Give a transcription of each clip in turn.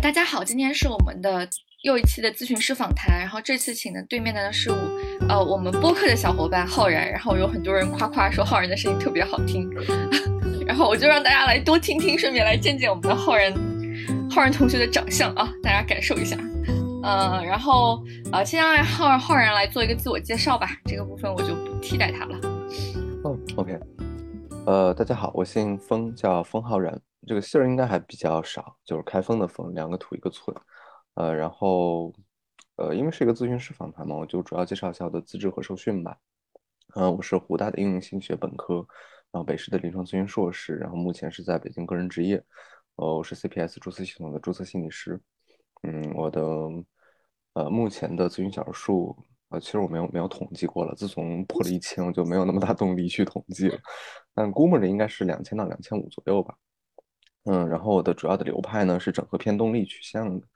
大家好，今天是我们的又一期的咨询师访谈，然后这次请的对面的呢是我，呃，我们播客的小伙伴浩然，然后有很多人夸夸说浩然的声音特别好听，然后我就让大家来多听听，顺便来见见我们的浩然，浩然同学的长相啊，大家感受一下，呃，然后呃，先让浩浩然来做一个自我介绍吧，这个部分我就不替代他了。嗯，OK，呃，大家好，我姓封，叫封浩然。这个姓儿应该还比较少，就是开封的封，两个土一个寸，呃，然后，呃，因为是一个咨询师访谈嘛，我就主要介绍一下我的资质和受训吧。嗯，我是湖大的应用心理学本科，然后北师的临床咨询硕士，然后目前是在北京个人职业，呃，我是 CPS 注册系统的注册心理师。嗯，我的，呃，目前的咨询小数，呃，其实我没有没有统计过了，自从破了一千，我就没有那么大动力去统计了，但估摸着应该是两千到两千五左右吧。嗯，然后我的主要的流派呢是整合偏动力取向的，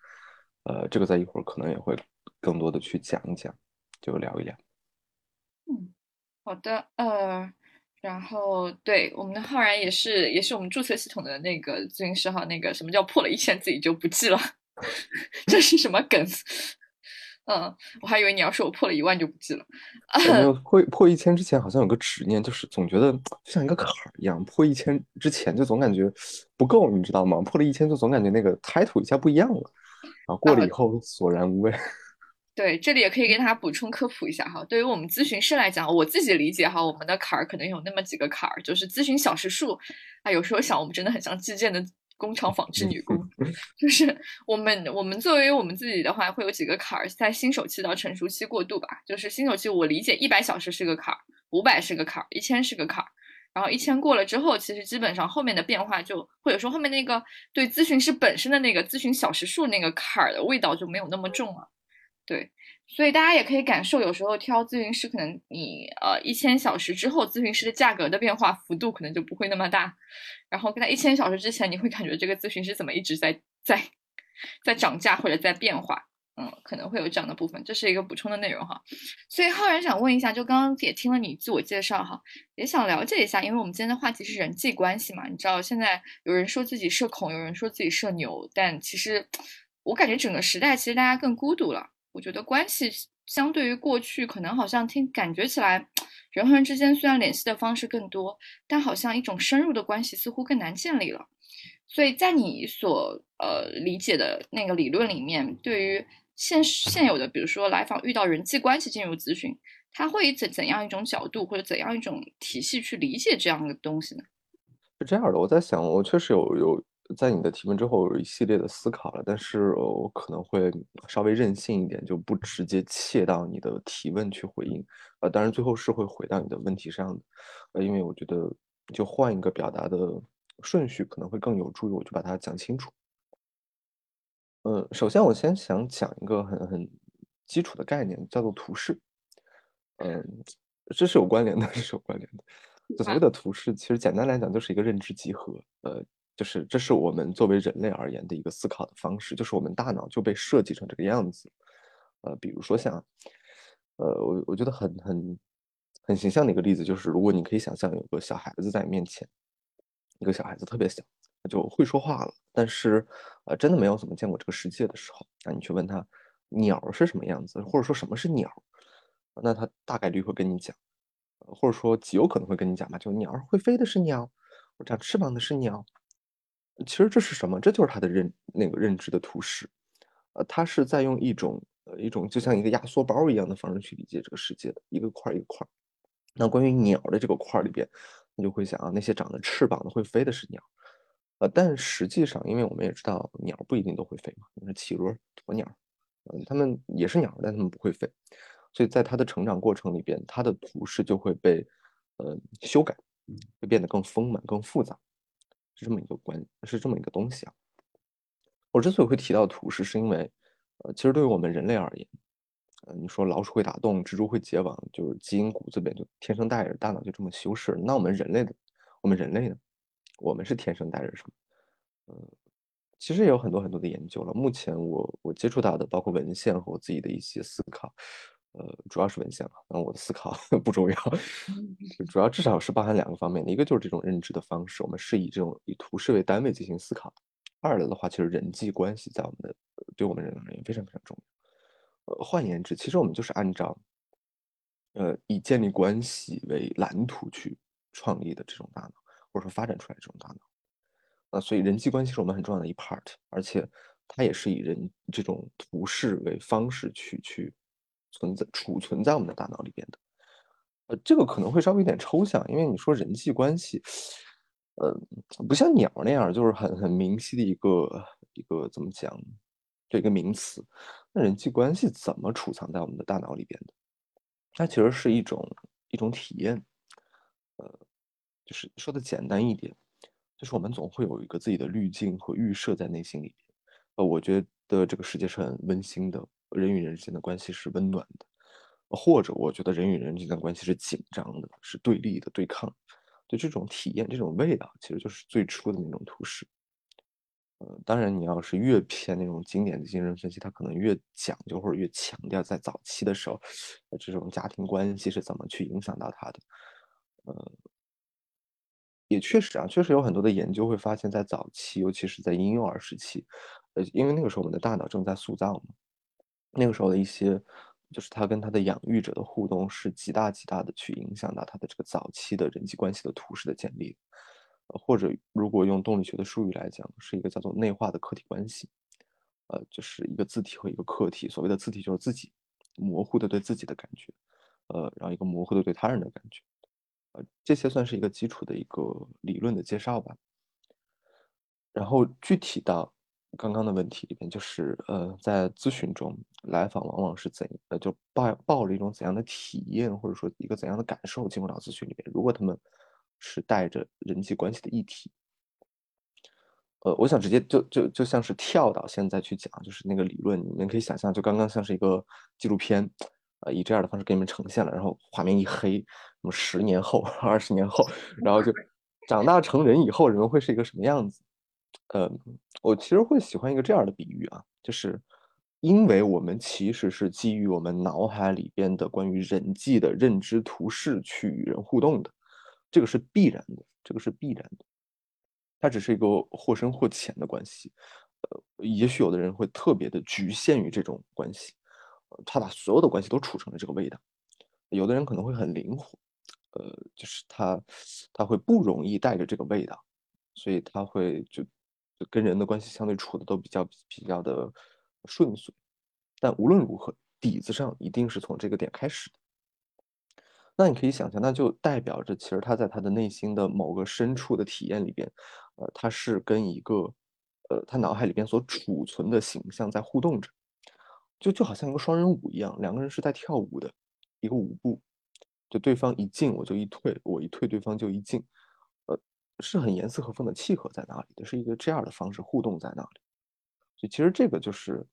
呃，这个在一会儿可能也会更多的去讲一讲，就聊一聊。嗯，好的，呃，然后对我们的浩然也是也是我们注册系统的那个咨询师哈，那个什么叫破了一千自己就不记了，这是什么梗？嗯，我还以为你要说我破了一万就不记了。没 有破破一千之前好像有个执念，就是总觉得就像一个坎儿一样，破一千之前就总感觉不够，你知道吗？破了一千就总感觉那个 title 一下不一样了，然后过了以后索然无味。对，这里也可以给大家补充科普一下哈。对于我们咨询师来讲，我自己理解哈，我们的坎儿可能有那么几个坎儿，就是咨询小时数啊，有时候想我们真的很像计件的。工厂纺织女工，就是我们我们作为我们自己的话，会有几个坎儿，在新手期到成熟期过渡吧。就是新手期，我理解一百小时是个坎儿，五百是个坎儿，一千是个坎儿。然后一千过了之后，其实基本上后面的变化就，或者说后面那个对咨询师本身的那个咨询小时数那个坎儿的味道就没有那么重了。对，所以大家也可以感受，有时候挑咨询师，可能你呃一千小时之后，咨询师的价格的变化幅度可能就不会那么大。然后跟他一千小时之前，你会感觉这个咨询师怎么一直在在在涨价或者在变化，嗯，可能会有这样的部分，这是一个补充的内容哈。所以浩然想问一下，就刚刚也听了你自我介绍哈，也想了解一下，因为我们今天的话题是人际关系嘛，你知道现在有人说自己社恐，有人说自己社牛，但其实我感觉整个时代其实大家更孤独了。我觉得关系相对于过去，可能好像听感觉起来。人和人之间虽然联系的方式更多，但好像一种深入的关系似乎更难建立了。所以在你所呃理解的那个理论里面，对于现现有的，比如说来访遇到人际关系进入咨询，他会以怎怎样一种角度或者怎样一种体系去理解这样的东西呢？是这样的，我在想，我确实有有。在你的提问之后，有一系列的思考了，但是我可能会稍微任性一点，就不直接切到你的提问去回应，呃，当然最后是会回到你的问题上的，呃，因为我觉得就换一个表达的顺序可能会更有助于我去把它讲清楚。嗯，首先我先想讲一个很很基础的概念，叫做图示。嗯，这是有关联的，这 是有关联的。所谓的图示，其实简单来讲就是一个认知集合，呃。就是这是我们作为人类而言的一个思考的方式，就是我们大脑就被设计成这个样子。呃，比如说像，呃，我我觉得很很很形象的一个例子就是，如果你可以想象有个小孩子在你面前，一个小孩子特别小，他就会说话了，但是呃，真的没有怎么见过这个世界的时候，那你去问他鸟是什么样子，或者说什么是鸟，那他大概率会跟你讲，或者说极有可能会跟你讲吧，就鸟会飞的是鸟，长翅膀的是鸟。其实这是什么？这就是他的认那个认知的图示，呃，他是在用一种呃一种就像一个压缩包一样的方式去理解这个世界的一个块一个块。那关于鸟的这个块里边，你就会想啊，那些长着翅膀的会飞的是鸟，呃，但实际上，因为我们也知道鸟不一定都会飞嘛，你说企鹅、鸵鸟，嗯，它们也是鸟，但它们不会飞，所以在它的成长过程里边，它的图示就会被呃修改，会变得更丰满、更复杂。是这么一个关，是这么一个东西啊。我之所以会提到图示，是因为，呃，其实对于我们人类而言，呃，你说老鼠会打洞，蜘蛛会结网，就是基因骨子里就天生带着，大脑就这么修饰。那我们人类的，我们人类呢，我们是天生带着什么？呃，其实也有很多很多的研究了。目前我我接触到的，包括文献和我自己的一些思考。呃，主要是文献嘛，那我的思考 不重要，主要至少是包含两个方面的，一个就是这种认知的方式，我们是以这种以图示为单位进行思考，二来的话，其实人际关系在我们的对我们人而言非常非常重要。呃，换言之，其实我们就是按照呃以建立关系为蓝图去创立的这种大脑，或者说发展出来这种大脑。呃，所以人际关系是我们很重要的一 part，而且它也是以人这种图示为方式去去存在储存在我们的大脑里边的。呃，这个可能会稍微有点抽象，因为你说人际关系，呃，不像鸟那样，就是很很明晰的一个一个怎么讲，这一个名词。那人际关系怎么储藏在我们的大脑里边的？它其实是一种一种体验，呃，就是说的简单一点，就是我们总会有一个自己的滤镜和预设在内心里边。呃，我觉得这个世界是很温馨的，人与人之间的关系是温暖的。或者我觉得人与人之间的关系是紧张的，是对立的、对抗。对这种体验、这种味道，其实就是最初的那种图式。呃，当然，你要是越偏那种经典的精神分析，它可能越讲究或者越强调在早期的时候，这种家庭关系是怎么去影响到他的。呃，也确实啊，确实有很多的研究会发现，在早期，尤其是在婴幼儿时期，呃，因为那个时候我们的大脑正在塑造嘛，那个时候的一些。就是他跟他的养育者的互动是极大极大的去影响到他的这个早期的人际关系的图式的建立，呃，或者如果用动力学的术语来讲，是一个叫做内化的客体关系，呃，就是一个自体和一个客体。所谓的自体就是自己模糊的对自己的感觉，呃，然后一个模糊的对他人的感觉，呃，这些算是一个基础的一个理论的介绍吧。然后具体到。刚刚的问题里边，就是呃，在咨询中来访往往是怎呃，就抱抱着一种怎样的体验，或者说一个怎样的感受进入到咨询里面。如果他们是带着人际关系的议题，呃，我想直接就就就像是跳到现在去讲，就是那个理论，你们可以想象，就刚刚像是一个纪录片，呃，以这样的方式给你们呈现了，然后画面一黑，什么十年后、二十年后，然后就长大成人以后，人们会是一个什么样子？呃，我其实会喜欢一个这样的比喻啊，就是因为我们其实是基于我们脑海里边的关于人际的认知图式去与人互动的，这个是必然的，这个是必然的，它只是一个或深或浅的关系。呃，也许有的人会特别的局限于这种关系，他把所有的关系都处成了这个味道。有的人可能会很灵活，呃，就是他他会不容易带着这个味道，所以他会就。跟人的关系相对处的都比较比较的顺遂，但无论如何，底子上一定是从这个点开始的。那你可以想象，那就代表着其实他在他的内心的某个深处的体验里边，呃，他是跟一个呃他脑海里边所储存的形象在互动着，就就好像一个双人舞一样，两个人是在跳舞的一个舞步，就对方一进我就一退，我一退对方就一进。是很严丝合缝的契合在那里的，是一个这样的方式互动在那里，所以其实这个就是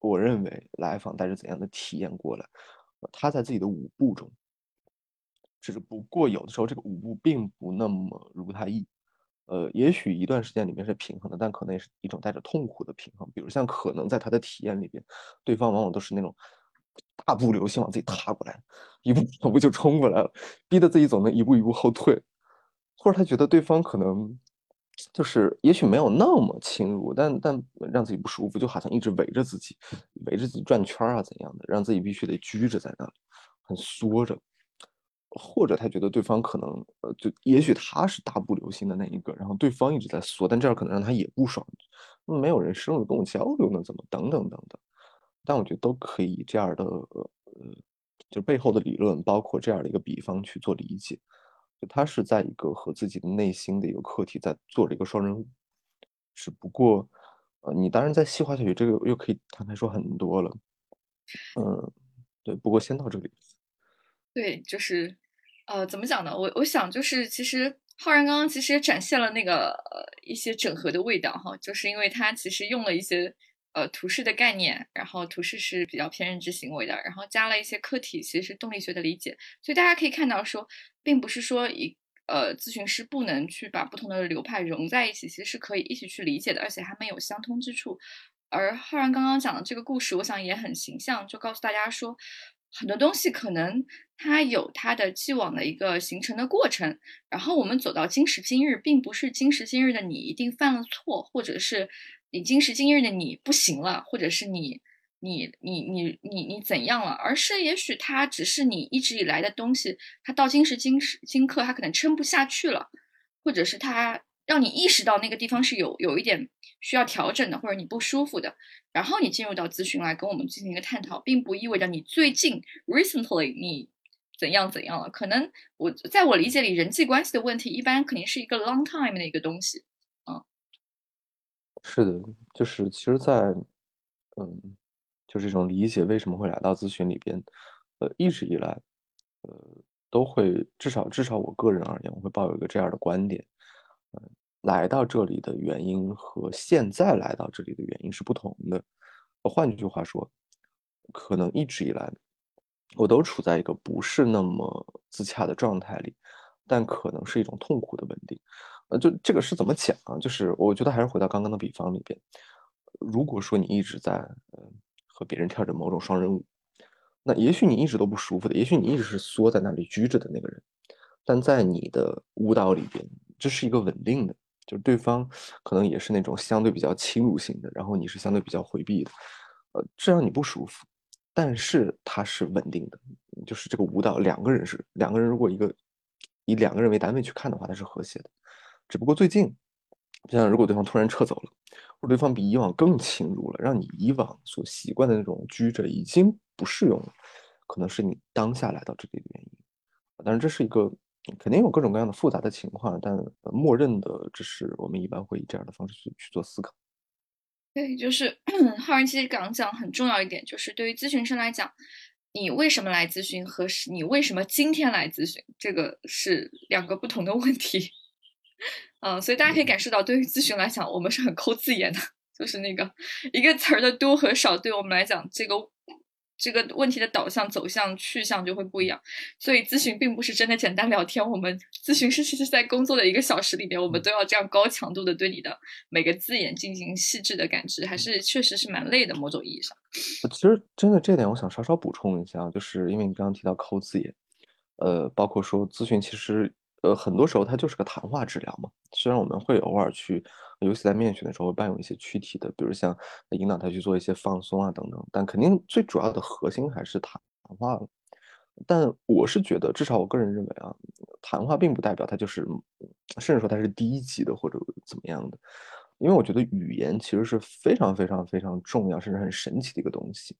我认为来访带着怎样的体验过来，他在自己的舞步中，只不过有的时候这个舞步并不那么如他意，呃，也许一段时间里面是平衡的，但可能也是一种带着痛苦的平衡，比如像可能在他的体验里边，对方往往都是那种大步流星往自己踏过来，一步 两步就冲过来了，逼得自己总能一步一步后退。或者他觉得对方可能就是也许没有那么侵入，但但让自己不舒服，就好像一直围着自己，围着自己转圈啊怎样的，让自己必须得拘着在那里，很缩着。或者他觉得对方可能呃，就也许他是大步流星的那一个，然后对方一直在缩，但这样可能让他也不爽。没有人深入跟我交流呢，怎么等等等等。但我觉得都可以这样的呃，就背后的理论，包括这样的一个比方去做理解。他是在一个和自己的内心的一个课题在做着一个双人舞，只不过，呃，你当然在细化下去，这个又可以摊开说很多了，嗯，对，不过先到这里。对，就是，呃，怎么讲呢？我我想就是，其实浩然刚刚其实也展现了那个呃一些整合的味道哈，就是因为他其实用了一些。呃，图式的概念，然后图式是比较偏认知行为的，然后加了一些客体，其实是动力学的理解，所以大家可以看到说，并不是说一呃咨询师不能去把不同的流派融在一起，其实是可以一起去理解的，而且他们有相通之处。而浩然刚刚讲的这个故事，我想也很形象，就告诉大家说，很多东西可能它有它的既往的一个形成的过程，然后我们走到今时今日，并不是今时今日的你一定犯了错，或者是你今时今日的你不行了，或者是你你你你你你怎样了，而是也许它只是你一直以来的东西，它到今时今时今刻，它可能撑不下去了，或者是它。让你意识到那个地方是有有一点需要调整的，或者你不舒服的，然后你进入到咨询来跟我们进行一个探讨，并不意味着你最近 recently 你怎样怎样了。可能我在我理解里，人际关系的问题一般肯定是一个 long time 的一个东西。是的，就是其实，在嗯，就这种理解为什么会来到咨询里边，呃，一直以来，呃，都会至少至少我个人而言，我会抱有一个这样的观点。嗯，来到这里的原因和现在来到这里的原因是不同的。换句话说，可能一直以来我都处在一个不是那么自洽的状态里，但可能是一种痛苦的稳定。呃，就这个是怎么讲啊？就是我觉得还是回到刚刚的比方里边，如果说你一直在呃和别人跳着某种双人舞，那也许你一直都不舒服的，也许你一直是缩在那里拘着的那个人，但在你的舞蹈里边。这是一个稳定的，就是对方可能也是那种相对比较侵入性的，然后你是相对比较回避的，呃，这让你不舒服，但是它是稳定的，就是这个舞蹈两个人是两个人，如果一个以两个人为单位去看的话，它是和谐的，只不过最近，像如果对方突然撤走了，或者对方比以往更侵入了，让你以往所习惯的那种拘着已经不适用了，可能是你当下来到这里的原因，但是这是一个。肯定有各种各样的复杂的情况，但默认的只是我们一般会以这样的方式去去做思考。对，就是 浩然其实刚刚讲很重要一点，就是对于咨询师来讲，你为什么来咨询和你为什么今天来咨询，这个是两个不同的问题。嗯，所以大家可以感受到，对于咨询来讲，我们是很抠字眼的，就是那个一个词儿的多和少，对我们来讲，这个。这个问题的导向、走向、去向就会不一样，所以咨询并不是真的简单聊天。我们咨询师其实，在工作的一个小时里面，我们都要这样高强度的对你的每个字眼进行细致的感知，还是确实是蛮累的。某种意义上，其实真的这点，我想稍稍补充一下，就是因为你刚刚提到抠字眼，呃，包括说咨询，其实呃很多时候它就是个谈话治疗嘛。虽然我们会偶尔去。尤其在面询的时候，会伴有一些躯体的，比如像引导他去做一些放松啊等等，但肯定最主要的核心还是谈话了。但我是觉得，至少我个人认为啊，谈话并不代表它就是，甚至说它是低级的或者怎么样的。因为我觉得语言其实是非常非常非常重要，甚至很神奇的一个东西。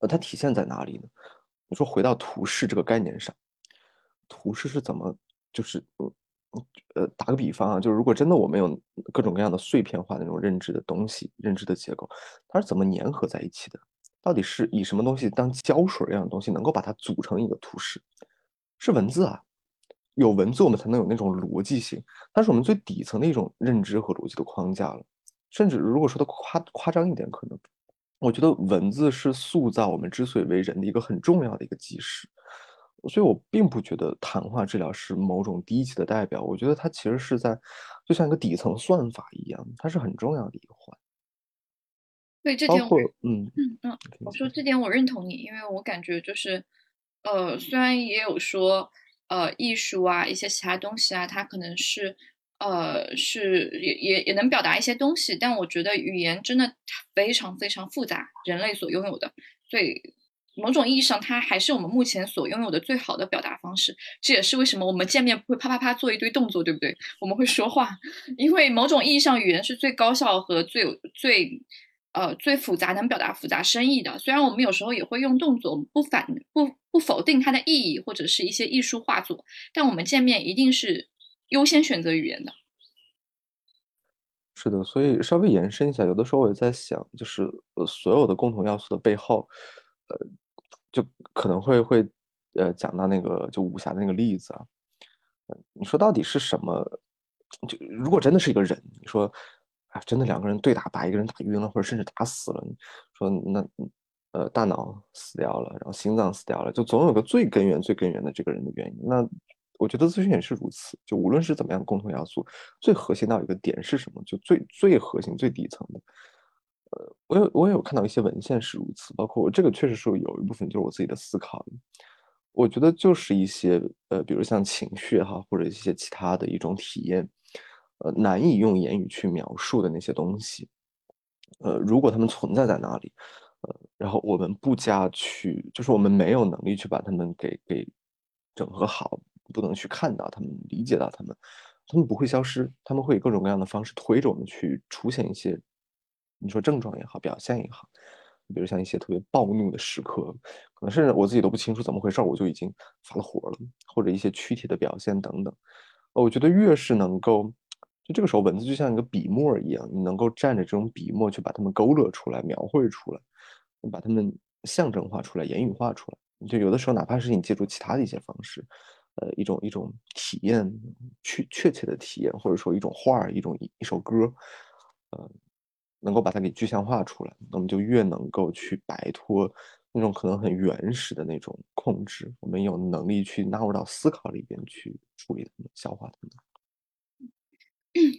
呃，它体现在哪里呢？你说回到图示这个概念上，图示是怎么就是嗯。呃，打个比方啊，就是如果真的我们有各种各样的碎片化的那种认知的东西、认知的结构，它是怎么粘合在一起的？到底是以什么东西当胶水一样的东西，能够把它组成一个图示？是文字啊，有文字我们才能有那种逻辑性，它是我们最底层的一种认知和逻辑的框架了。甚至如果说的夸夸张一点，可能我觉得文字是塑造我们之所以为人的一个很重要的一个基石。所以，我并不觉得谈话治疗是某种低级的代表。我觉得它其实是在，就像一个底层算法一样，它是很重要的一个环。对，这点我嗯嗯嗯，我说这点我认同你，因为我感觉就是，呃，虽然也有说，呃，艺术啊，一些其他东西啊，它可能是，呃，是也也也能表达一些东西，但我觉得语言真的非常非常复杂，人类所拥有的，所以。某种意义上，它还是我们目前所拥有的最好的表达方式。这也是为什么我们见面不会啪啪啪做一堆动作，对不对？我们会说话，因为某种意义上，语言是最高效和最有最呃最复杂，能表达复杂深意的。虽然我们有时候也会用动作，我们不反不不否定它的意义或者是一些艺术画作，但我们见面一定是优先选择语言的。是的，所以稍微延伸一下，有的时候我也在想，就是呃所有的共同要素的背后，呃。就可能会会，呃，讲到那个就武侠的那个例子啊，你说到底是什么？就如果真的是一个人，你说，啊，真的两个人对打，把一个人打晕了，或者甚至打死了，说那，呃，大脑死掉了，然后心脏死掉了，就总有个最根源、最根源的这个人的原因。那我觉得咨询也是如此，就无论是怎么样共同要素，最核心到一个点是什么？就最最核心、最底层的，呃，我有我有看到一些文献是如此，包括我这个确实是有一部分就是我自己的思考。我觉得就是一些呃，比如像情绪哈，或者一些其他的一种体验，呃，难以用言语去描述的那些东西，呃，如果他们存在在那里，呃，然后我们不加去，就是我们没有能力去把他们给给整合好，不能去看到他们，理解到他们，他们不会消失，他们会以各种各样的方式推着我们去出现一些。你说症状也好，表现也好，比如像一些特别暴怒的时刻，可能甚至我自己都不清楚怎么回事，我就已经发了火了，或者一些躯体的表现等等。我觉得越是能够，就这个时候文字就像一个笔墨一样，你能够蘸着这种笔墨去把它们勾勒出来、描绘出来，把它们象征化出来、言语化出来。就有的时候，哪怕是你借助其他的一些方式，呃，一种一种体验，确确切的体验，或者说一种画、一种一首歌，呃。能够把它给具象化出来，我们就越能够去摆脱那种可能很原始的那种控制。我们有能力去纳入到思考里边去处理它们、消化它们。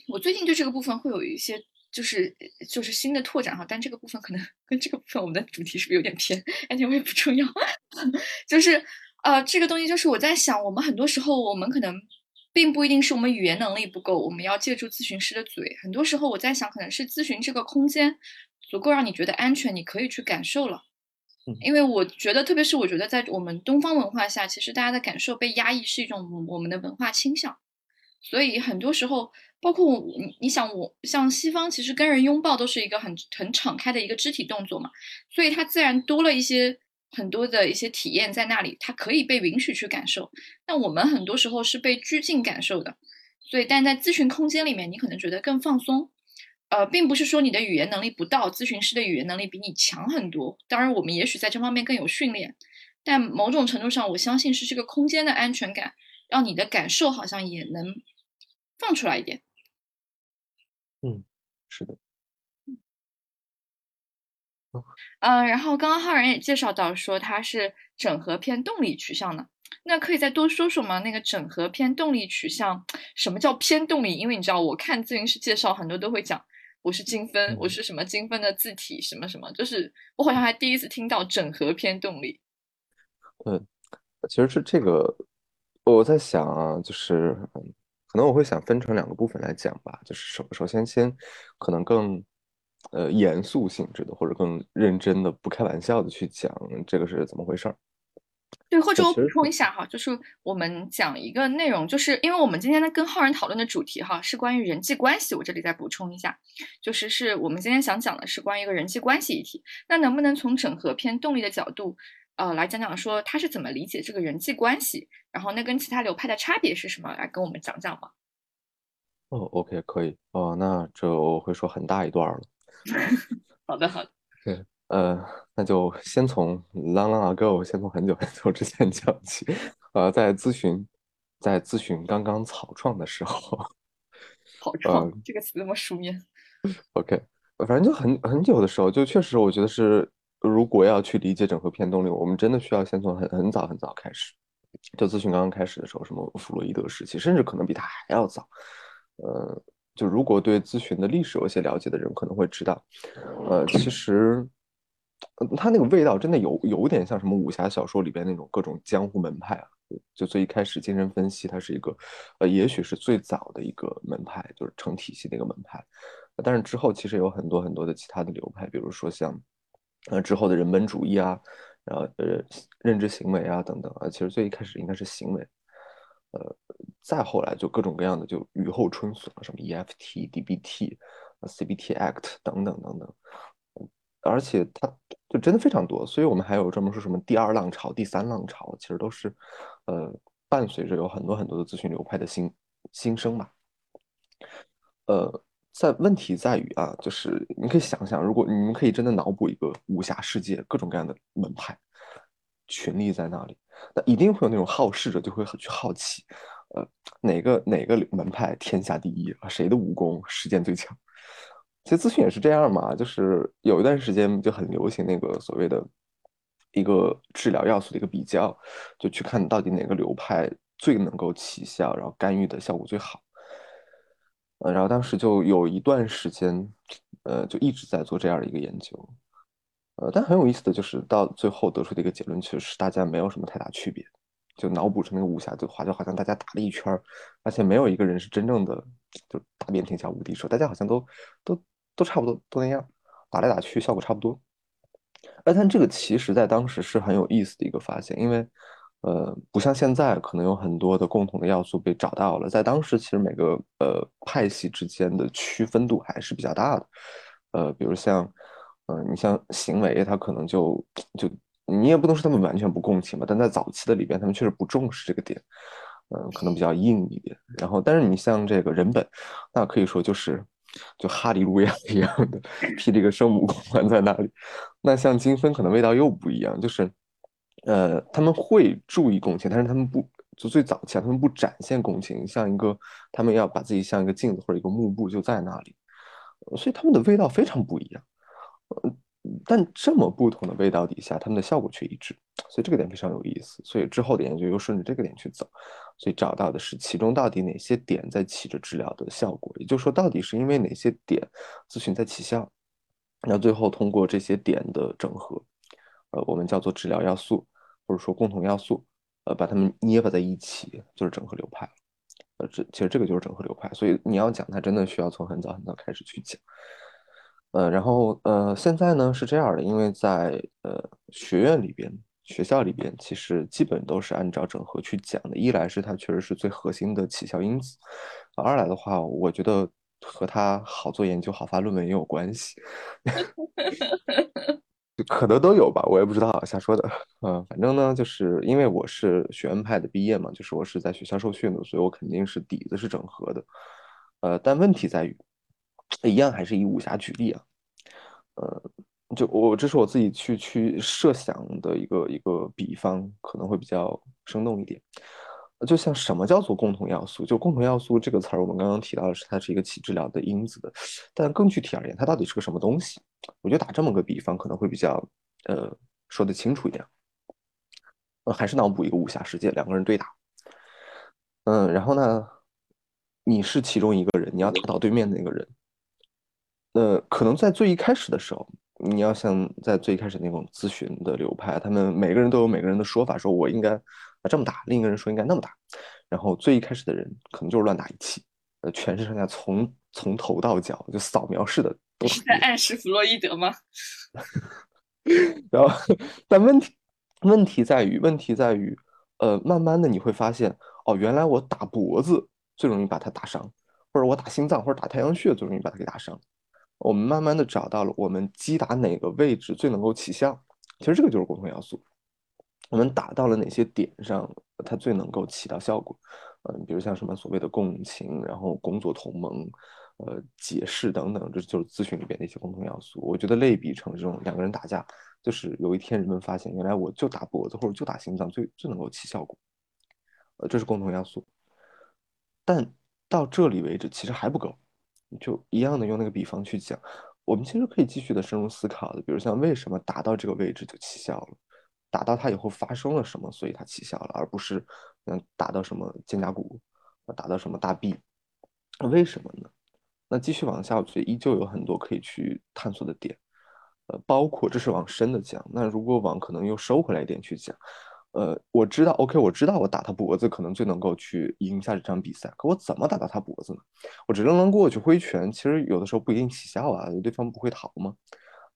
我最近对这个部分会有一些，就是就是新的拓展哈，但这个部分可能跟这个部分我们的主题是不是有点偏？Anyway 不重要，就是呃，这个东西就是我在想，我们很多时候我们可能。并不一定是我们语言能力不够，我们要借助咨询师的嘴。很多时候，我在想，可能是咨询这个空间足够让你觉得安全，你可以去感受了。因为我觉得，特别是我觉得，在我们东方文化下，其实大家的感受被压抑是一种我们的文化倾向。所以很多时候，包括我，你你想，我像西方，其实跟人拥抱都是一个很很敞开的一个肢体动作嘛，所以它自然多了一些。很多的一些体验在那里，它可以被允许去感受。那我们很多时候是被拘禁感受的，所以，但在咨询空间里面，你可能觉得更放松。呃，并不是说你的语言能力不到，咨询师的语言能力比你强很多。当然，我们也许在这方面更有训练，但某种程度上，我相信是这个空间的安全感，让你的感受好像也能放出来一点。嗯，是的。嗯，然后刚刚浩然也介绍到说它是整合偏动力取向的，那可以再多说说吗？那个整合偏动力取向，什么叫偏动力？因为你知道，我看咨询师介绍很多都会讲我是精分，我是什么精分的字体什么什么，就是我好像还第一次听到整合偏动力。嗯，其实是这个，我在想啊，就是可能我会想分成两个部分来讲吧，就是首首先先可能更。呃，严肃性质的，或者更认真的、不开玩笑的去讲这个是怎么回事儿。对，或者我补充一下哈，就是我们讲一个内容，就是因为我们今天呢跟浩然讨论的主题哈是关于人际关系，我这里再补充一下，就是是我们今天想讲的是关于一个人际关系议题。那能不能从整合偏动力的角度，呃，来讲讲说他是怎么理解这个人际关系，然后那跟其他流派的差别是什么，来跟我们讲讲吗？哦，OK，可以。哦，那这我会说很大一段了。好的，好的。对，呃，那就先从 long long ago，先从很久很久之前讲起。呃，在咨询，在咨询刚刚草创的时候，草创这个词那么书面。OK，反正就很很久的时候，就确实我觉得是，如果要去理解整合偏动力，我们真的需要先从很很早很早开始。就咨询刚刚开始的时候，什么弗洛伊德时期，甚至可能比他还要早。呃。就如果对咨询的历史有些了解的人，可能会知道，呃，其实，他那个味道真的有有点像什么武侠小说里边那种各种江湖门派啊。就最一开始精神分析，它是一个，呃，也许是最早的一个门派，就是成体系的一个门派。但是之后其实有很多很多的其他的流派，比如说像，呃，之后的人本主义啊，然后呃，认知行为啊等等啊，其实最一开始应该是行为。呃，再后来就各种各样的就雨后春笋，什么 EFT、DBT、CBT Act 等等等等，而且它就真的非常多，所以我们还有专门说什么第二浪潮、第三浪潮，其实都是呃伴随着有很多很多的咨询流派的新新生吧。呃，在问题在于啊，就是你可以想想，如果你们可以真的脑补一个武侠世界，各种各样的门派群力在那里。那一定会有那种好事者，就会很去好奇，呃，哪个哪个门派天下第一啊？谁的武功实践最强？其实咨询也是这样嘛，就是有一段时间就很流行那个所谓的一个治疗要素的一个比较，就去看到底哪个流派最能够起效，然后干预的效果最好。呃，然后当时就有一段时间，呃，就一直在做这样的一个研究。呃，但很有意思的就是到最后得出的一个结论，其实是大家没有什么太大区别。就脑补成那个武侠的话，就好像大家打了一圈，而且没有一个人是真正的就打遍天下无敌手，大家好像都都都差不多，都那样，打来打去效果差不多。而但这个其实在当时是很有意思的一个发现，因为呃，不像现在可能有很多的共同的要素被找到了，在当时其实每个呃派系之间的区分度还是比较大的。呃，比如像，呃，你像行为，他可能就就。你也不能说他们完全不共情吧，但在早期的里边，他们确实不重视这个点，嗯，可能比较硬一点。然后，但是你像这个人本，那可以说就是就哈利路亚一样的披这个圣母光环在那里。那像金分可能味道又不一样，就是呃他们会注意共情，但是他们不就最早期啊，他们不展现共情，像一个他们要把自己像一个镜子或者一个幕布就在那里，所以他们的味道非常不一样，嗯。但这么不同的味道底下，它们的效果却一致，所以这个点非常有意思。所以之后的研究又顺着这个点去走，所以找到的是其中到底哪些点在起着治疗的效果，也就是说，到底是因为哪些点咨询在起效，那最后通过这些点的整合，呃，我们叫做治疗要素或者说共同要素，呃，把它们捏合在一起，就是整合流派。呃，这其实这个就是整合流派。所以你要讲它，真的需要从很早很早开始去讲。呃，然后呃，现在呢是这样的，因为在呃学院里边、学校里边，其实基本都是按照整合去讲的。一来是它确实是最核心的起效因子，二来的话，我觉得和它好做研究、好发论文也有关系，可能都有吧，我也不知道，瞎说的。嗯，反正呢，就是因为我是学院派的毕业嘛，就是我是在学校受训的，所以我肯定是底子是整合的。呃，但问题在于。一样还是以武侠举例啊，呃，就我这是我自己去去设想的一个一个比方，可能会比较生动一点。就像什么叫做共同要素？就共同要素这个词儿，我们刚刚提到的是它是一个起治疗的因子的，但更具体而言，它到底是个什么东西？我觉得打这么个比方可能会比较呃说得清楚一点。呃，还是脑补一个武侠世界，两个人对打，嗯，然后呢，你是其中一个人，你要打倒对面的那个人。呃，可能在最一开始的时候，你要像在最一开始那种咨询的流派，他们每个人都有每个人的说法，说我应该啊这么打，另一个人说应该那么打，然后最一开始的人可能就是乱打一气，呃，全身上下从从头到脚就扫描式的。你是在暗示弗洛伊德吗？然后，但问题问题在于，问题在于，呃，慢慢的你会发现，哦，原来我打脖子最容易把它打伤，或者我打心脏或者打太阳穴最容易把它给打伤。我们慢慢的找到了我们击打哪个位置最能够起效，其实这个就是共同要素。我们打到了哪些点上，它最能够起到效果。嗯，比如像什么所谓的共情，然后工作同盟，呃，解释等等，这就是咨询里边的一些共同要素。我觉得类比成这种两个人打架，就是有一天人们发现，原来我就打脖子或者就打心脏最最能够起效果。呃，这是共同要素。但到这里为止，其实还不够。就一样的用那个比方去讲，我们其实可以继续的深入思考的，比如像为什么打到这个位置就起效了，打到它以后发生了什么，所以它起效了，而不是嗯打到什么肩胛骨，打到什么大臂，为什么呢？那继续往下，我觉得依旧有很多可以去探索的点，呃，包括这是往深的讲，那如果往可能又收回来一点去讲。呃，我知道，OK，我知道我打他脖子可能最能够去赢下这场比赛。可我怎么打到他脖子呢？我只能能过去挥拳，其实有的时候不一定起效啊，对方不会逃吗？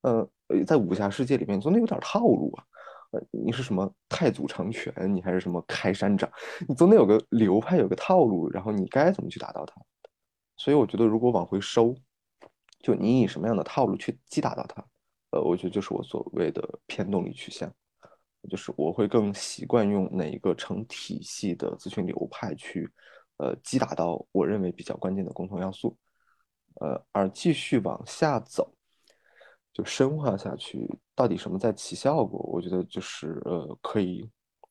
呃，在武侠世界里面总得有点套路啊。呃，你是什么太祖长拳，你还是什么开山掌，你总得有个流派，有个套路，然后你该怎么去打到他？所以我觉得，如果往回收，就你以什么样的套路去击打到他，呃，我觉得就是我所谓的偏动力取向。就是我会更习惯用哪一个成体系的咨询流派去，呃，击打到我认为比较关键的共同要素，呃，而继续往下走，就深化下去，到底什么在起效果？我觉得就是呃，可以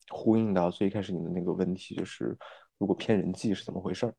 呼应到最开始你的那个问题，就是如果偏人际是怎么回事儿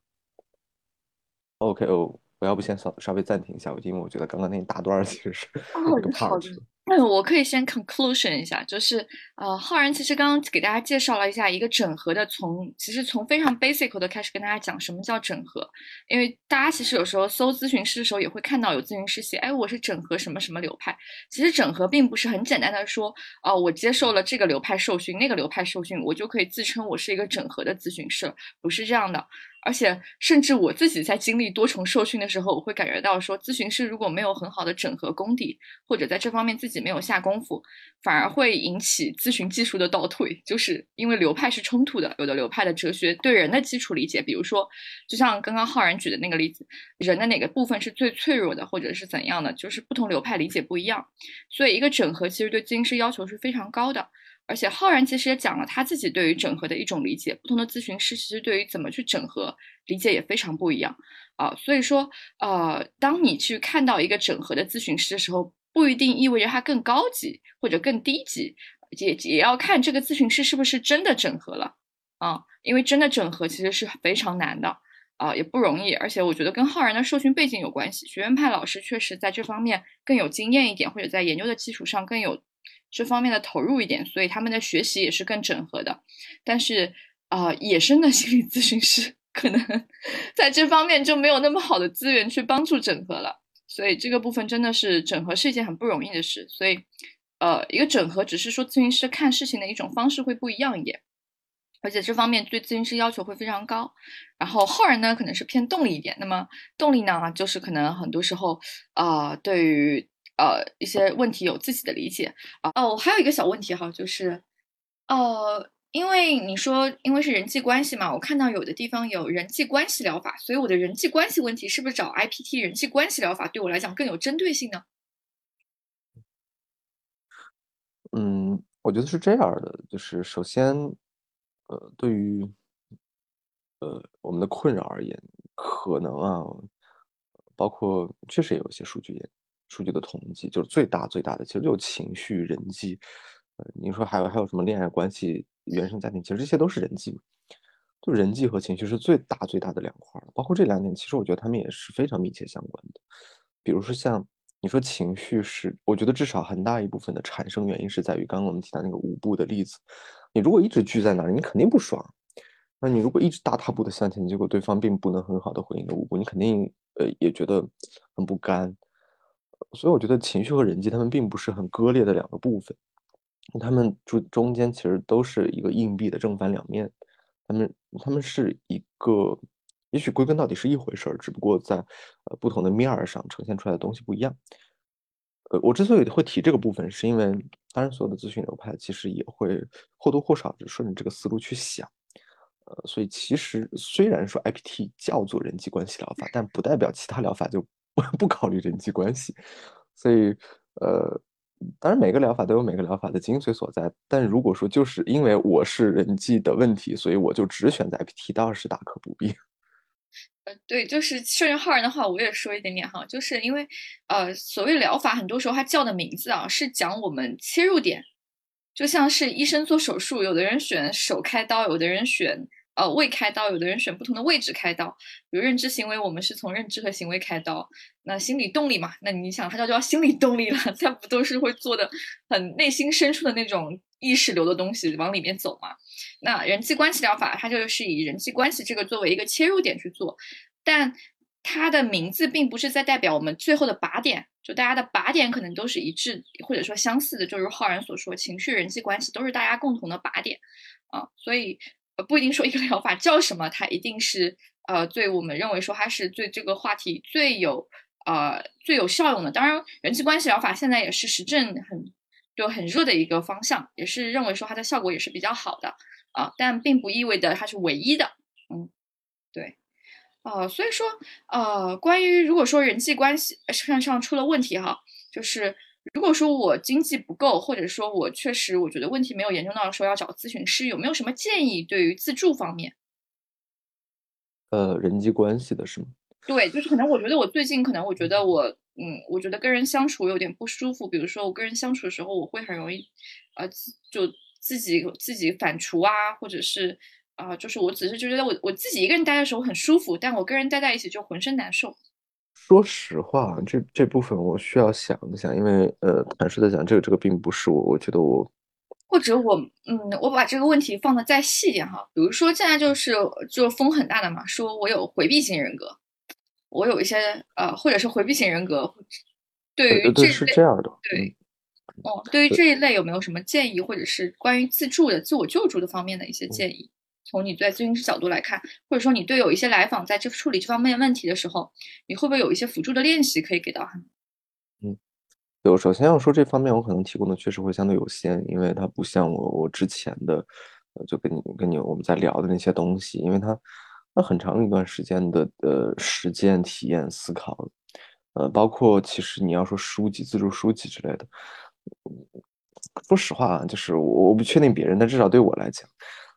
？OK 哦，我要不先稍稍微暂停一下，因为我觉得刚刚那一大段其实是 一个 part。嗯，我可以先 conclusion 一下，就是呃，浩然其实刚刚给大家介绍了一下一个整合的，从其实从非常 basic 的开始跟大家讲什么叫整合，因为大家其实有时候搜咨询师的时候也会看到有咨询师写，哎，我是整合什么什么流派，其实整合并不是很简单的说，哦，我接受了这个流派受训，那个流派受训，我就可以自称我是一个整合的咨询师，不是这样的。而且，甚至我自己在经历多重受训的时候，我会感觉到说，咨询师如果没有很好的整合功底，或者在这方面自己没有下功夫，反而会引起咨询技术的倒退。就是因为流派是冲突的，有的流派的哲学对人的基础理解，比如说，就像刚刚浩然举的那个例子，人的哪个部分是最脆弱的，或者是怎样的，就是不同流派理解不一样。所以，一个整合其实对咨询师要求是非常高的。而且浩然其实也讲了他自己对于整合的一种理解，不同的咨询师其实对于怎么去整合理解也非常不一样啊。所以说，呃，当你去看到一个整合的咨询师的时候，不一定意味着他更高级或者更低级，也也要看这个咨询师是不是真的整合了啊。因为真的整合其实是非常难的啊，也不容易。而且我觉得跟浩然的受训背景有关系，学院派老师确实在这方面更有经验一点，或者在研究的基础上更有。这方面的投入一点，所以他们的学习也是更整合的。但是，啊，野生的心理咨询师可能 在这方面就没有那么好的资源去帮助整合了。所以这个部分真的是整合是一件很不容易的事。所以，呃，一个整合只是说咨询师看事情的一种方式会不一样一点，而且这方面对咨询师要求会非常高。然后后人呢，可能是偏动力一点。那么动力呢，就是可能很多时候，啊，对于。呃，一些问题有自己的理解啊。哦，还有一个小问题哈，就是，呃，因为你说因为是人际关系嘛，我看到有的地方有人际关系疗法，所以我的人际关系问题是不是找 IPT 人际关系疗法对我来讲更有针对性呢？嗯，我觉得是这样的，就是首先，呃，对于呃我们的困扰而言，可能啊，包括确实也有一些数据也。数据的统计就是最大最大的，其实就情绪、人际。呃，你说还有还有什么恋爱关系、原生家庭，其实这些都是人际。就人际和情绪是最大最大的两块包括这两点，其实我觉得他们也是非常密切相关的。比如说像你说情绪是，我觉得至少很大一部分的产生原因是在于刚刚我们提到那个舞步的例子。你如果一直聚在那儿，你肯定不爽。那你如果一直大踏步的向前，结果对方并不能很好的回应的舞步，你肯定呃也觉得很不甘。所以我觉得情绪和人际，他们并不是很割裂的两个部分，他们中中间其实都是一个硬币的正反两面，他们他们是一个，也许归根到底是一回事儿，只不过在呃不同的面儿上呈现出来的东西不一样。呃，我之所以会提这个部分，是因为当然所有的咨询流派其实也会或多或少就顺着这个思路去想，呃，所以其实虽然说 IPT 叫做人际关系疗法，但不代表其他疗法就。我不考虑人际关系，所以呃，当然每个疗法都有每个疗法的精髓所在。但如果说就是因为我是人际的问题，所以我就只选择 IPT，倒是大可不必。呃，对，就是顺着浩然的话，我也说一点点哈，就是因为呃，所谓疗法，很多时候它叫的名字啊，是讲我们切入点，就像是医生做手术，有的人选手开刀，有的人选。呃，未开刀，有的人选不同的位置开刀，比如认知行为，我们是从认知和行为开刀。那心理动力嘛，那你想，它就叫心理动力了，它不都是会做的很内心深处的那种意识流的东西往里面走嘛？那人际关系疗法，它就是以人际关系这个作为一个切入点去做，但它的名字并不是在代表我们最后的靶点，就大家的靶点可能都是一致或者说相似的，就如浩然所说，情绪、人际关系都是大家共同的靶点啊，所以。呃，不一定说一个疗法叫什么，它一定是呃，最我们认为说它是对这个话题最有呃最有效用的。当然，人际关系疗法现在也是实证很就很热的一个方向，也是认为说它的效果也是比较好的啊，但并不意味着它是唯一的。嗯，对，呃，所以说呃，关于如果说人际关系上上出了问题哈，就是。如果说我经济不够，或者说我确实我觉得问题没有严重到说要找咨询师，有没有什么建议对于自助方面？呃，人际关系的是吗？对，就是可能我觉得我最近可能我觉得我嗯，我觉得跟人相处有点不舒服。比如说我跟人相处的时候，我会很容易呃，就自己自己反刍啊，或者是啊，就是我只是就觉得我我自己一个人待的时候很舒服，但我跟人待在一起就浑身难受。说实话，这这部分我需要想一想，因为呃，坦率的讲，这个这个并不是我，我觉得我，或者我嗯，我把这个问题放的再细一点哈，比如说现在就是就风很大的嘛，说我有回避型人格，我有一些呃，或者是回避型人格，对于这是这样的，对，哦，对于这一类有没有什么建议，或者是关于自助的、自我救助的方面的一些建议？从你在咨询师角度来看，或者说你对有一些来访在这处理这方面问题的时候，你会不会有一些辅助的练习可以给到他？嗯，有。首先要说这方面，我可能提供的确实会相对有限，因为它不像我我之前的，呃，就跟你跟你我们在聊的那些东西，因为它那很长一段时间的呃实践、体验、思考，呃，包括其实你要说书籍、自助书籍之类的，说实话啊，就是我我不确定别人，但至少对我来讲。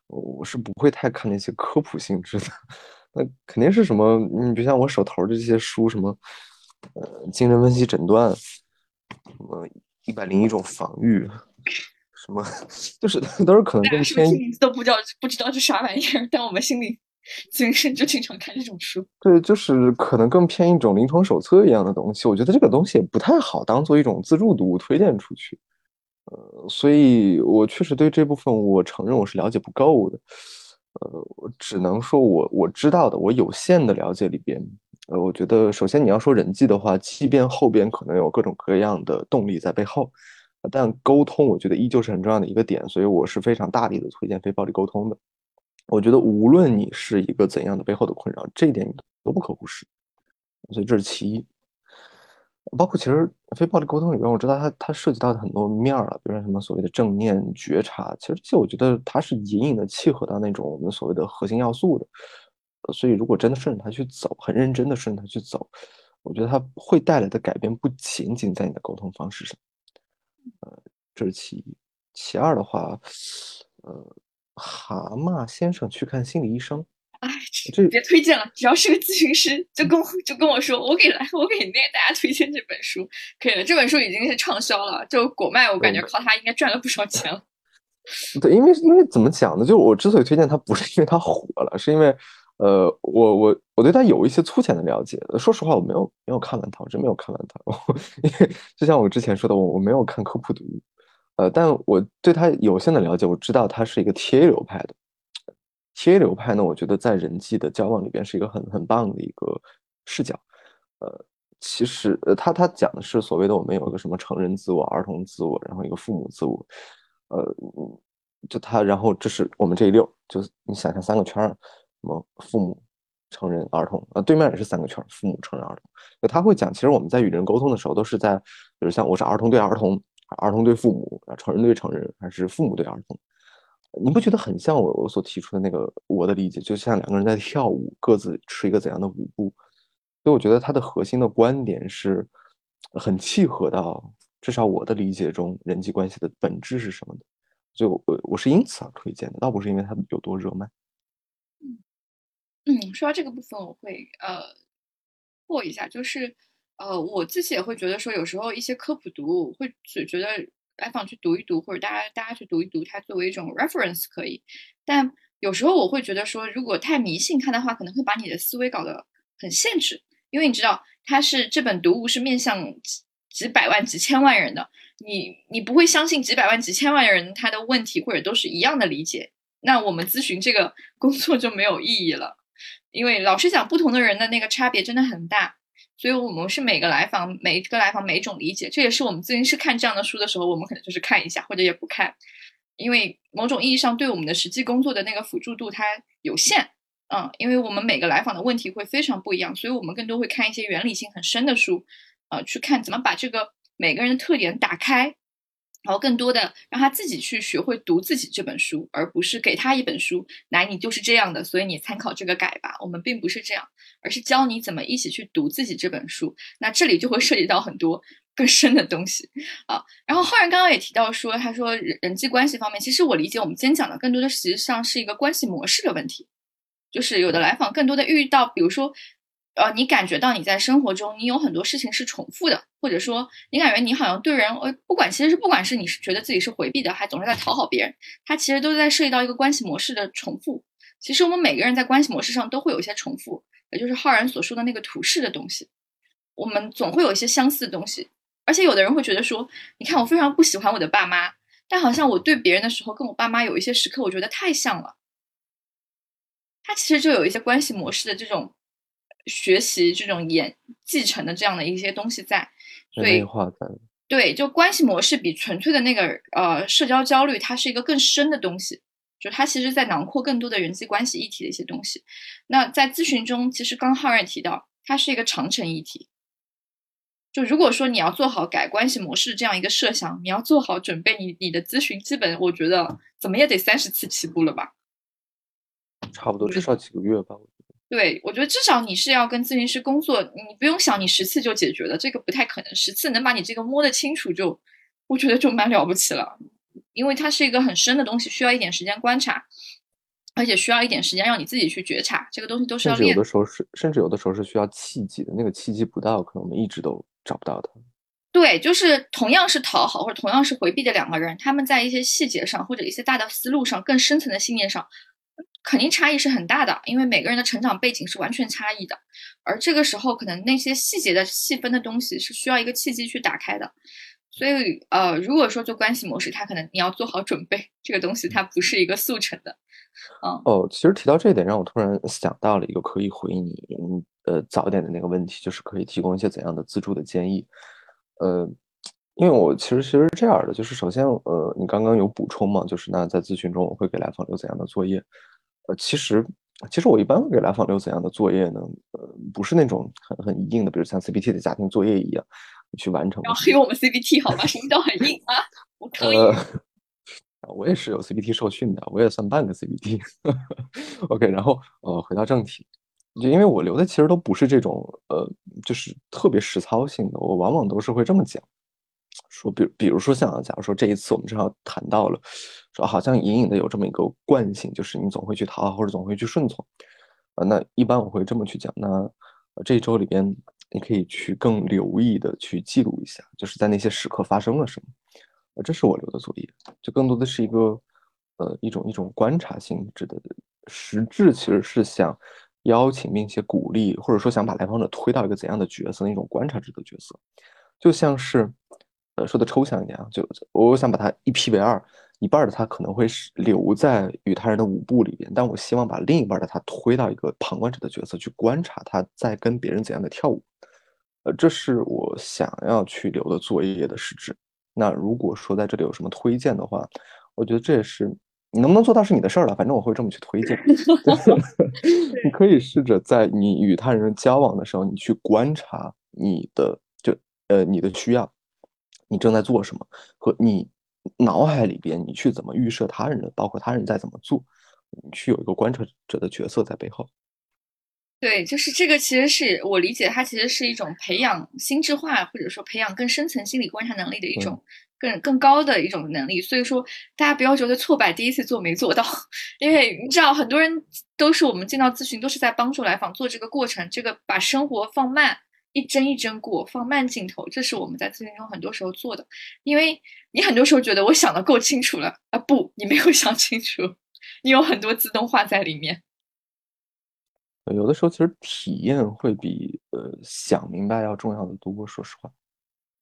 我是不会太看那些科普性质的，那肯定是什么？你比如像我手头的这些书，什么呃精神分析诊断，什么一百零一种防御，什么 就是都是可能更偏。都不知道不知道是啥玩意儿，但我们心里精神就经常看这种书。对，就是可能更偏一种临床手册一样的东西。我觉得这个东西也不太好当做一种自助读物推荐出去。呃，所以我确实对这部分，我承认我是了解不够的。呃，我只能说我我知道的，我有限的了解里边，呃，我觉得首先你要说人际的话，即便后边可能有各种各样的动力在背后，但沟通我觉得依旧是很重要的一个点，所以我是非常大力的推荐非暴力沟通的。我觉得无论你是一个怎样的背后的困扰，这一点你都不可忽视。所以这是其一。包括其实非暴力沟通里边，我知道它它涉及到的很多面儿了，比如说什么所谓的正念觉察，其实这些我觉得它是隐隐的契合到那种我们所谓的核心要素的。所以如果真的顺着它去走，很认真的顺着它去走，我觉得它会带来的改变不仅仅在你的沟通方式上。呃，这是其一。其二的话，呃，蛤蟆先生去看心理医生。哎，这别推荐了，只要是个咨询师，就跟就跟我说，我给来，我给那个大家推荐这本书，可以了。这本书已经是畅销了，就果麦，我感觉靠它应该赚了不少钱了。对，因为因为怎么讲呢？就我之所以推荐它，不是因为它火了，是因为呃，我我我对它有一些粗浅的了解。说实话，我没有没有看完它，我真没有看完它。因为就像我之前说的，我我没有看科普读物，呃，但我对它有限的了解，我知道它是一个 TA 流派的。T.A 流派呢，我觉得在人际的交往里边是一个很很棒的一个视角。呃，其实，他他讲的是所谓的我们有一个什么成人自我、儿童自我，然后一个父母自我。呃，就他，然后这是我们这一溜，就是你想象三个圈儿，什么父母、成人、儿童，呃，对面也是三个圈儿，父母、成人、儿童。就他会讲，其实我们在与人沟通的时候，都是在，比如像我是儿童对儿童，儿童对父母，成人对成人，还是父母对儿童。你不觉得很像我我所提出的那个我的理解，就像两个人在跳舞，各自是一个怎样的舞步？所以我觉得它的核心的观点是很契合到至少我的理解中人际关系的本质是什么的。就我我是因此而推荐的，倒不是因为它有多热卖。嗯嗯，说到这个部分，我会呃过一下，就是呃我自己也会觉得说，有时候一些科普读物会只觉得。来访去读一读，或者大家大家去读一读，它作为一种 reference 可以。但有时候我会觉得说，如果太迷信看的话，可能会把你的思维搞得很限制。因为你知道，它是这本读物是面向几几百万、几千万人的，你你不会相信几百万、几千万人他的问题或者都是一样的理解，那我们咨询这个工作就没有意义了。因为老实讲，不同的人的那个差别真的很大。所以，我们是每个来访，每一个来访每一种理解，这也是我们咨询师看这样的书的时候，我们可能就是看一下，或者也不看，因为某种意义上对我们的实际工作的那个辅助度它有限，嗯，因为我们每个来访的问题会非常不一样，所以我们更多会看一些原理性很深的书，呃，去看怎么把这个每个人的特点打开。然后更多的让他自己去学会读自己这本书，而不是给他一本书，来你就是这样的，所以你参考这个改吧。我们并不是这样，而是教你怎么一起去读自己这本书。那这里就会涉及到很多更深的东西啊。然后浩然刚刚也提到说，他说人人际关系方面，其实我理解我们今天讲的更多的实际上是一个关系模式的问题，就是有的来访更多的遇到，比如说。呃，你感觉到你在生活中，你有很多事情是重复的，或者说你感觉你好像对人，呃，不管其实是不管是你是觉得自己是回避的，还总是在讨好别人，它其实都在涉及到一个关系模式的重复。其实我们每个人在关系模式上都会有一些重复，也就是浩然所说的那个图式的东西。我们总会有一些相似的东西，而且有的人会觉得说，你看我非常不喜欢我的爸妈，但好像我对别人的时候，跟我爸妈有一些时刻，我觉得太像了。他其实就有一些关系模式的这种学习、这种演继承的这样的一些东西在，所以对，就关系模式比纯粹的那个呃社交焦虑，它是一个更深的东西，就它其实在囊括更多的人际关系议题的一些东西。那在咨询中，其实刚浩然提到，它是一个长程议题。就如果说你要做好改关系模式这样一个设想，你要做好准备，你你的咨询基本我觉得怎么也得三十次起步了吧？差不多，至少几个月吧。对，我觉得至少你是要跟咨询师工作，你不用想你十次就解决了，这个不太可能。十次能把你这个摸得清楚，就我觉得就蛮了不起了，因为它是一个很深的东西，需要一点时间观察，而且需要一点时间让你自己去觉察，这个东西都是要练。甚至有的时候是，甚至有的时候是需要契机的，那个契机不到，可能我们一直都。找不到它。对，就是同样是讨好或者同样是回避的两个人，他们在一些细节上或者一些大的思路上、更深层的信念上，肯定差异是很大的。因为每个人的成长背景是完全差异的，而这个时候可能那些细节的细分的东西是需要一个契机去打开的。所以，呃，如果说做关系模式，它可能你要做好准备，这个东西它不是一个速成的。嗯，哦，其实提到这一点，让我突然想到了一个可以回你。呃，早一点的那个问题就是可以提供一些怎样的自助的建议？呃，因为我其实其实是这样的，就是首先，呃，你刚刚有补充嘛，就是那在咨询中我会给来访留怎样的作业？呃，其实其实我一般会给来访留怎样的作业呢？呃，不是那种很很硬的，比如像 CBT 的家庭作业一样，去完成。要黑我们 CBT 好吗？什么叫很硬啊？我可以。我也是有 CBT 受训的，我也算半个 CBT。OK，然后呃，回到正题。就因为我留的其实都不是这种，呃，就是特别实操性的，我往往都是会这么讲，说，比比如说像，假如说这一次我们正好谈到了，说好像隐隐的有这么一个惯性，就是你总会去讨好或者总会去顺从，啊，那一般我会这么去讲，那这一周里边你可以去更留意的去记录一下，就是在那些时刻发生了什么，呃，这是我留的作业，就更多的是一个，呃，一种一种观察性质的，实质其实是想。邀请并且鼓励，或者说想把来访者推到一个怎样的角色，那种观察者的角色，就像是，呃，说的抽象一点啊，就我想把它一劈为二，一半的他可能会是留在与他人的舞步里边，但我希望把另一半的他推到一个旁观者的角色去观察他在跟别人怎样的跳舞，呃，这是我想要去留的作业的实质。那如果说在这里有什么推荐的话，我觉得这也是。你能不能做到是你的事儿了，反正我会这么去推荐。你可以试着在你与他人交往的时候，你去观察你的就呃你的需要，你正在做什么，和你脑海里边你去怎么预设他人的，包括他人在怎么做，你去有一个观察者的角色在背后。对，就是这个，其实是我理解，它其实是一种培养心智化，或者说培养更深层心理观察能力的一种。更更高的一种能力，所以说大家不要觉得挫败，第一次做没做到，因为你知道很多人都是我们进到咨询都是在帮助来访做这个过程，这个把生活放慢，一帧一帧过，放慢镜头，这是我们在咨询中很多时候做的。因为你很多时候觉得我想的够清楚了啊，不，你没有 想清楚，你有很多自动化在里面。有的时候其实体验会比呃想明白要重要的多，说实话。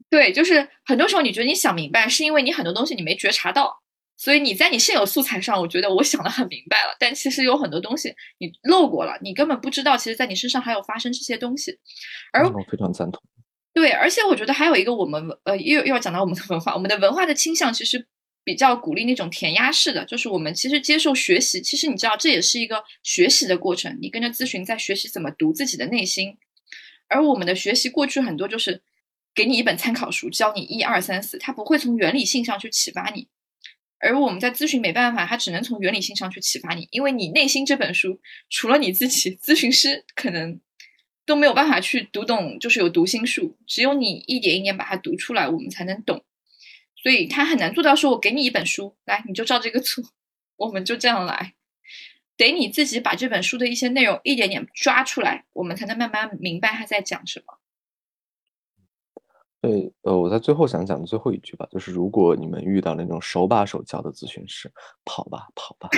对，就是很多时候你觉得你想明白，是因为你很多东西你没觉察到，所以你在你现有素材上，我觉得我想的很明白了。但其实有很多东西你漏过了，你根本不知道，其实在你身上还有发生这些东西。而我非常赞同。对，而且我觉得还有一个，我们呃又又要讲到我们的文化，我们的文化的倾向其实比较鼓励那种填鸭式的，就是我们其实接受学习，其实你知道这也是一个学习的过程，你跟着咨询在学习怎么读自己的内心。而我们的学习过去很多就是。给你一本参考书，教你一二三四，他不会从原理性上去启发你，而我们在咨询没办法，他只能从原理性上去启发你，因为你内心这本书，除了你自己，咨询师可能都没有办法去读懂，就是有读心术，只有你一点一点把它读出来，我们才能懂，所以他很难做到说，我给你一本书，来你就照这个做，我们就这样来，得你自己把这本书的一些内容一点点抓出来，我们才能慢慢明白他在讲什么。对，呃，我在最后想讲的最后一句吧，就是如果你们遇到那种手把手教的咨询师，跑吧，跑吧。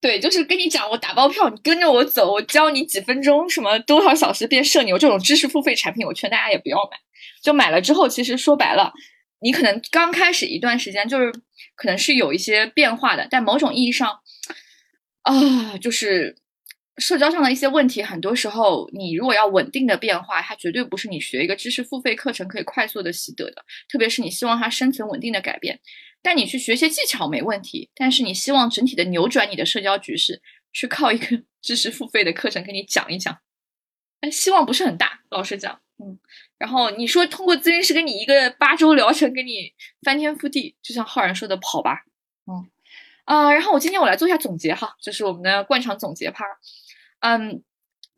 对，就是跟你讲，我打包票，你跟着我走，我教你几分钟，什么多少小时变社牛这种知识付费产品，我劝大家也不要买。就买了之后，其实说白了，你可能刚开始一段时间就是可能是有一些变化的，但某种意义上，啊，就是社交上的一些问题，很多时候你如果要稳定的变化，它绝对不是你学一个知识付费课程可以快速的习得的，特别是你希望它深层稳定的改变。但你去学些技巧没问题，但是你希望整体的扭转你的社交局势，去靠一个 知识付费的课程给你讲一讲，哎，希望不是很大，老实讲，嗯。然后你说通过咨询师给你一个八周疗程，给你翻天覆地，就像浩然说的跑吧，嗯啊。然后我今天我来做一下总结哈，就是我们的惯常总结趴嗯，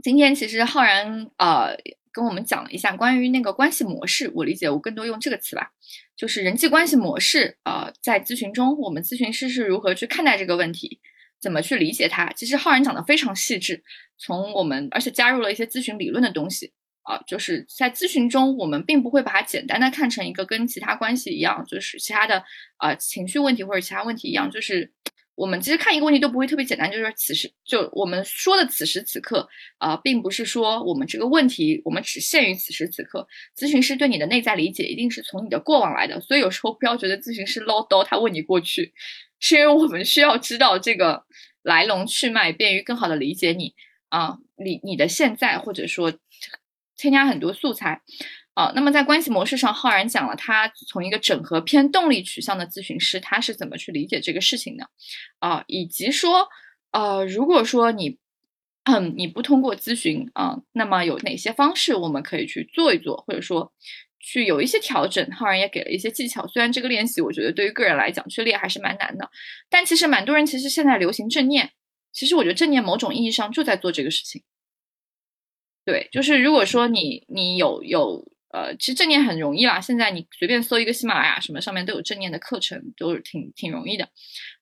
今天其实浩然呃。跟我们讲了一下关于那个关系模式，我理解我更多用这个词吧，就是人际关系模式啊，在咨询中，我们咨询师是如何去看待这个问题，怎么去理解它。其实浩然讲的非常细致，从我们而且加入了一些咨询理论的东西啊，就是在咨询中，我们并不会把它简单的看成一个跟其他关系一样，就是其他的啊情绪问题或者其他问题一样，就是。我们其实看一个问题都不会特别简单，就是此时就我们说的此时此刻啊，并不是说我们这个问题我们只限于此时此刻。咨询师对你的内在理解一定是从你的过往来的，所以有时候不要觉得咨询师唠叨，他问你过去，是因为我们需要知道这个来龙去脉，便于更好的理解你啊，你你的现在，或者说添加很多素材。啊，那么在关系模式上，浩然讲了他从一个整合偏动力取向的咨询师，他是怎么去理解这个事情的，啊，以及说，呃，如果说你，嗯，你不通过咨询啊，那么有哪些方式我们可以去做一做，或者说去有一些调整？浩然也给了一些技巧，虽然这个练习我觉得对于个人来讲去练还是蛮难的，但其实蛮多人其实现在流行正念，其实我觉得正念某种意义上就在做这个事情。对，就是如果说你你有有。呃，其实正念很容易啦，现在你随便搜一个喜马拉雅什么上面都有正念的课程，都是挺挺容易的。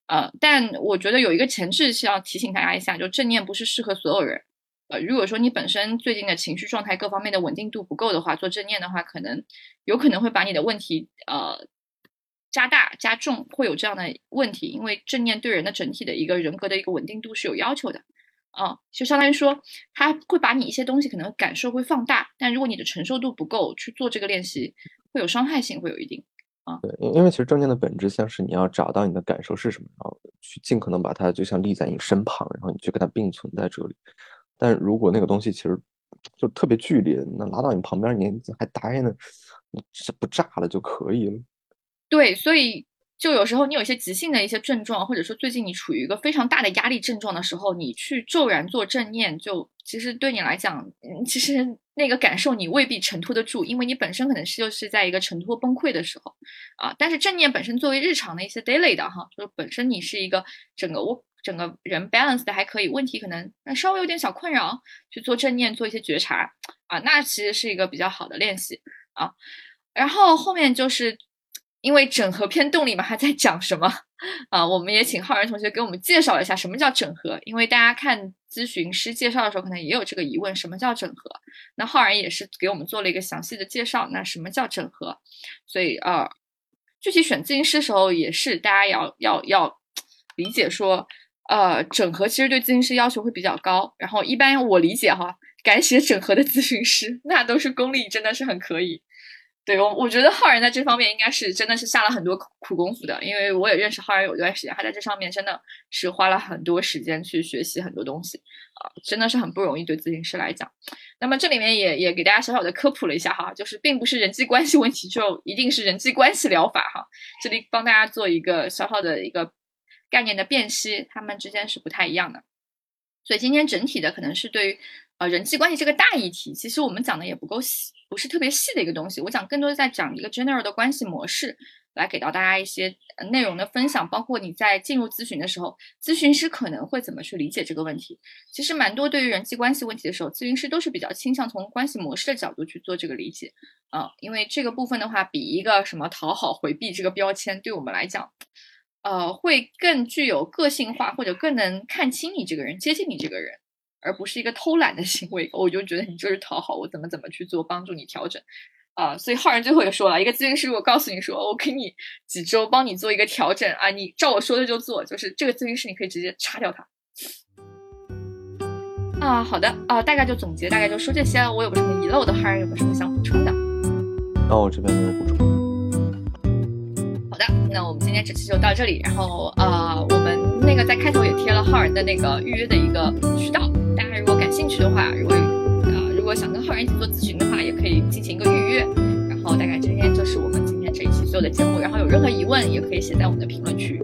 呃，但我觉得有一个前置是要提醒大家一下，就正念不是适合所有人。呃，如果说你本身最近的情绪状态各方面的稳定度不够的话，做正念的话，可能有可能会把你的问题呃加大加重，会有这样的问题，因为正念对人的整体的一个人格的一个稳定度是有要求的。啊，就相当于说，他会把你一些东西可能感受会放大，但如果你的承受度不够去做这个练习，会有伤害性，会有一定啊。对，因为其实正念的本质像是你要找到你的感受是什么，然后去尽可能把它就像立在你身旁，然后你去跟它并存在这里。但如果那个东西其实就特别剧烈，那拉到你旁边，你还答应呢，你不炸了就可以了。对，所以。就有时候你有一些急性的一些症状，或者说最近你处于一个非常大的压力症状的时候，你去骤然做正念，就其实对你来讲，其实那个感受你未必承托得住，因为你本身可能是就是在一个承托崩溃的时候啊。但是正念本身作为日常的一些 daily 的哈，就是本身你是一个整个我整个人 balance 的还可以，问题可能稍微有点小困扰，去做正念做一些觉察啊，那其实是一个比较好的练习啊。然后后面就是。因为整合偏动力嘛，他在讲什么啊？我们也请浩然同学给我们介绍一下什么叫整合。因为大家看咨询师介绍的时候，可能也有这个疑问：什么叫整合？那浩然也是给我们做了一个详细的介绍。那什么叫整合？所以呃，具体选咨询师时候，也是大家要要要理解说，呃，整合其实对咨询师要求会比较高。然后一般我理解哈，敢写整合的咨询师，那都是功力真的是很可以。对我，我觉得浩然在这方面应该是真的是下了很多苦功夫的，因为我也认识浩然有段时间，他在这上面真的是花了很多时间去学习很多东西啊，真的是很不容易对咨询师来讲。那么这里面也也给大家小小的科普了一下哈，就是并不是人际关系问题就一定是人际关系疗法哈，这里帮大家做一个小小的一个概念的辨析，他们之间是不太一样的。所以今天整体的可能是对于呃人际关系这个大议题，其实我们讲的也不够细。不是特别细的一个东西，我讲更多的在讲一个 general 的关系模式，来给到大家一些内容的分享，包括你在进入咨询的时候，咨询师可能会怎么去理解这个问题。其实蛮多对于人际关系问题的时候，咨询师都是比较倾向从关系模式的角度去做这个理解啊，因为这个部分的话，比一个什么讨好回避这个标签对我们来讲，呃，会更具有个性化，或者更能看清你这个人，接近你这个人。而不是一个偷懒的 行为，我就觉得你就是讨好我，怎么怎么去做，帮助你调整。啊，所以浩然最后也说了一个咨询师，如果告诉你说我给你几周帮你做一个调整啊，你照我说的就做，就是这个咨询师你可以直接叉掉他。啊，好的啊，大概就总结，大概就说这些。我有个什么遗漏的，浩然有个什么想补充的？那我这边没有补充。好的，那我们今天这期就到这里。然后呃，我们那个在开头也贴了浩然的那个预约的一个渠道，进去的话，如果呃如果想跟浩然一起做咨询的话，也可以进行一个预约。然后大概今天就是我们今天这一期所有的节目。然后有任何疑问，也可以写在我们的评论区。